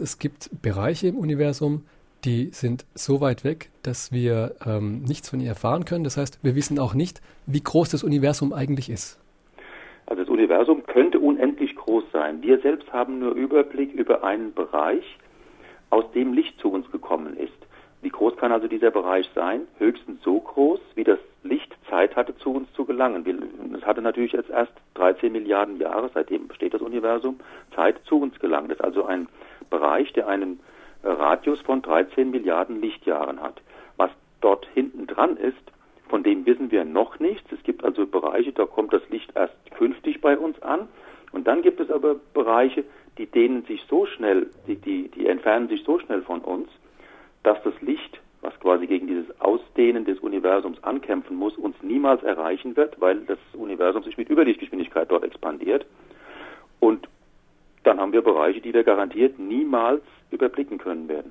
es gibt Bereiche im Universum, die sind so weit weg, dass wir ähm, nichts von ihr erfahren können. Das heißt, wir wissen auch nicht, wie groß das Universum eigentlich ist. Also das Universum könnte unendlich groß sein. Wir selbst haben nur Überblick über einen Bereich, aus dem Licht zu uns gekommen ist. Wie groß kann also dieser Bereich sein? Höchstens so groß, wie das Licht Zeit hatte, zu uns zu gelangen. Es hatte natürlich jetzt erst 13 Milliarden Jahre, seitdem besteht das Universum, Zeit zu uns gelangt. Das ist also ein Bereich, der einen Radius von 13 Milliarden Lichtjahren hat. Was dort hinten dran ist, von dem wissen wir noch nichts. Es gibt also Bereiche, da kommt das Licht erst künftig bei uns an. Und dann gibt es aber Bereiche, die dehnen sich so schnell, die, die, die entfernen sich so schnell von uns, dass das Licht, was quasi gegen dieses Ausdehnen des Universums ankämpfen muss, uns niemals erreichen wird, weil das Universum sich mit Überlichtgeschwindigkeit dort expandiert. Haben wir Bereiche, die wir garantiert niemals überblicken können werden.